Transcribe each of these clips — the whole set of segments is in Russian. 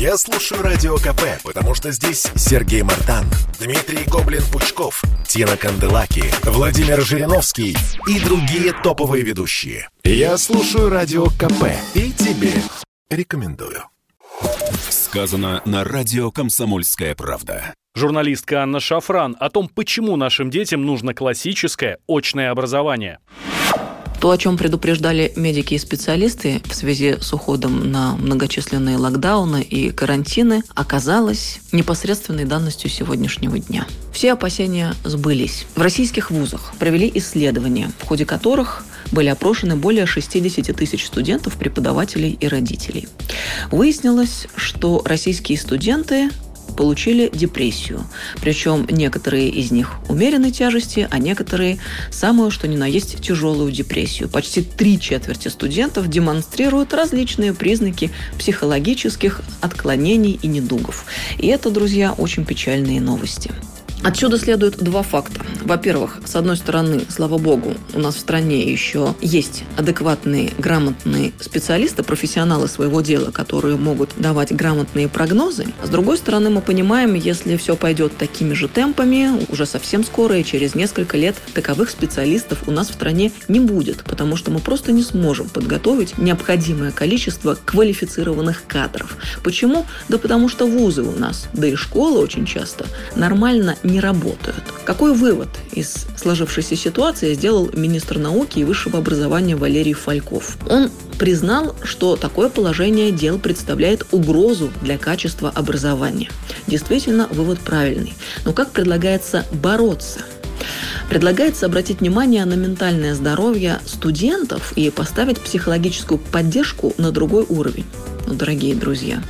Я слушаю Радио КП, потому что здесь Сергей Мартан, Дмитрий Гоблин-Пучков, Тина Канделаки, Владимир Жириновский и другие топовые ведущие. Я слушаю Радио КП и тебе рекомендую. Сказано на радио «Комсомольская правда». Журналистка Анна Шафран о том, почему нашим детям нужно классическое очное образование. То, о чем предупреждали медики и специалисты в связи с уходом на многочисленные локдауны и карантины, оказалось непосредственной данностью сегодняшнего дня. Все опасения сбылись. В российских вузах провели исследования, в ходе которых были опрошены более 60 тысяч студентов, преподавателей и родителей. Выяснилось, что российские студенты получили депрессию. Причем некоторые из них умеренной тяжести, а некоторые самую, что ни на есть, тяжелую депрессию. Почти три четверти студентов демонстрируют различные признаки психологических отклонений и недугов. И это, друзья, очень печальные новости. Отсюда следует два факта. Во-первых, с одной стороны, слава богу, у нас в стране еще есть адекватные, грамотные специалисты, профессионалы своего дела, которые могут давать грамотные прогнозы. С другой стороны, мы понимаем, если все пойдет такими же темпами, уже совсем скоро и через несколько лет таковых специалистов у нас в стране не будет, потому что мы просто не сможем подготовить необходимое количество квалифицированных кадров. Почему? Да потому что вузы у нас, да и школы очень часто нормально работают. Какой вывод из сложившейся ситуации сделал министр науки и высшего образования Валерий Фальков? Он признал, что такое положение дел представляет угрозу для качества образования. Действительно, вывод правильный. Но как предлагается бороться? Предлагается обратить внимание на ментальное здоровье студентов и поставить психологическую поддержку на другой уровень. Ну, дорогие друзья,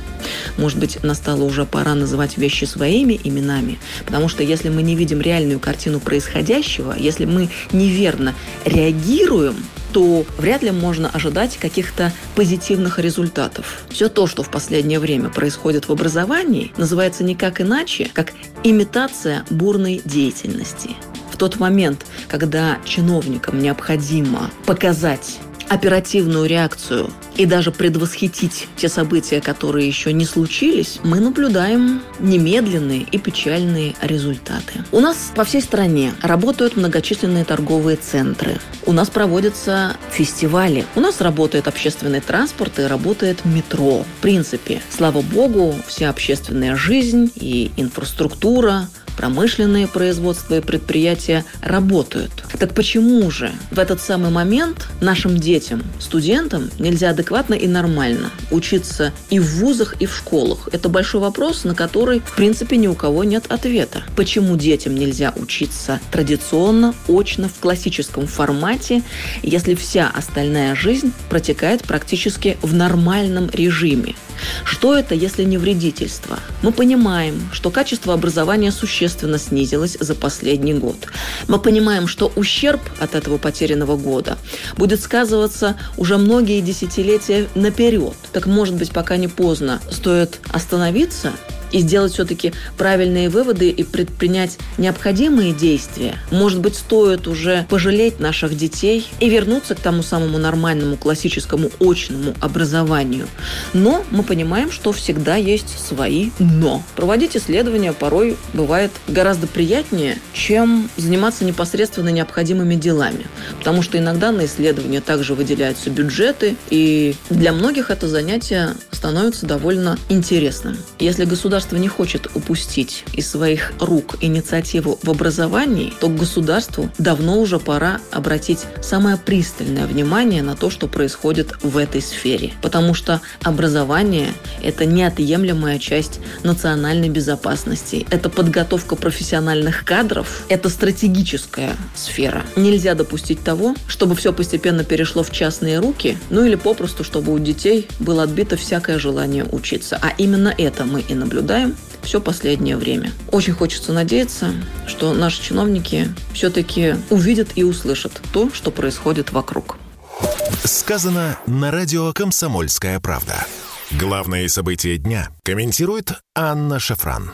может быть, настало уже пора называть вещи своими именами, потому что если мы не видим реальную картину происходящего, если мы неверно реагируем, то вряд ли можно ожидать каких-то позитивных результатов. Все то, что в последнее время происходит в образовании, называется никак иначе, как имитация бурной деятельности. Тот момент, когда чиновникам необходимо показать оперативную реакцию и даже предвосхитить те события, которые еще не случились, мы наблюдаем немедленные и печальные результаты. У нас по всей стране работают многочисленные торговые центры. У нас проводятся фестивали. У нас работает общественный транспорт и работает метро. В принципе, слава богу, вся общественная жизнь и инфраструктура промышленные производства и предприятия работают. Так почему же в этот самый момент нашим детям, студентам нельзя адекватно и нормально учиться и в вузах, и в школах? Это большой вопрос, на который, в принципе, ни у кого нет ответа. Почему детям нельзя учиться традиционно, очно, в классическом формате, если вся остальная жизнь протекает практически в нормальном режиме? Что это, если не вредительство? Мы понимаем, что качество образования существенно снизилось за последний год. Мы понимаем, что ущерб от этого потерянного года будет сказываться уже многие десятилетия наперед. Так, может быть, пока не поздно, стоит остановиться и сделать все-таки правильные выводы и предпринять необходимые действия. Может быть, стоит уже пожалеть наших детей и вернуться к тому самому нормальному классическому очному образованию. Но мы понимаем, что всегда есть свои «но». Проводить исследования порой бывает гораздо приятнее, чем заниматься непосредственно необходимыми делами. Потому что иногда на исследования также выделяются бюджеты, и для многих это занятие становится довольно интересным. Если государство государство не хочет упустить из своих рук инициативу в образовании, то государству давно уже пора обратить самое пристальное внимание на то, что происходит в этой сфере. Потому что образование – это неотъемлемая часть национальной безопасности. Это подготовка профессиональных кадров, это стратегическая сфера. Нельзя допустить того, чтобы все постепенно перешло в частные руки, ну или попросту, чтобы у детей было отбито всякое желание учиться. А именно это мы и наблюдаем наблюдаем все последнее время. Очень хочется надеяться, что наши чиновники все-таки увидят и услышат то, что происходит вокруг. Сказано на радио «Комсомольская правда». Главные события дня комментирует Анна Шафран.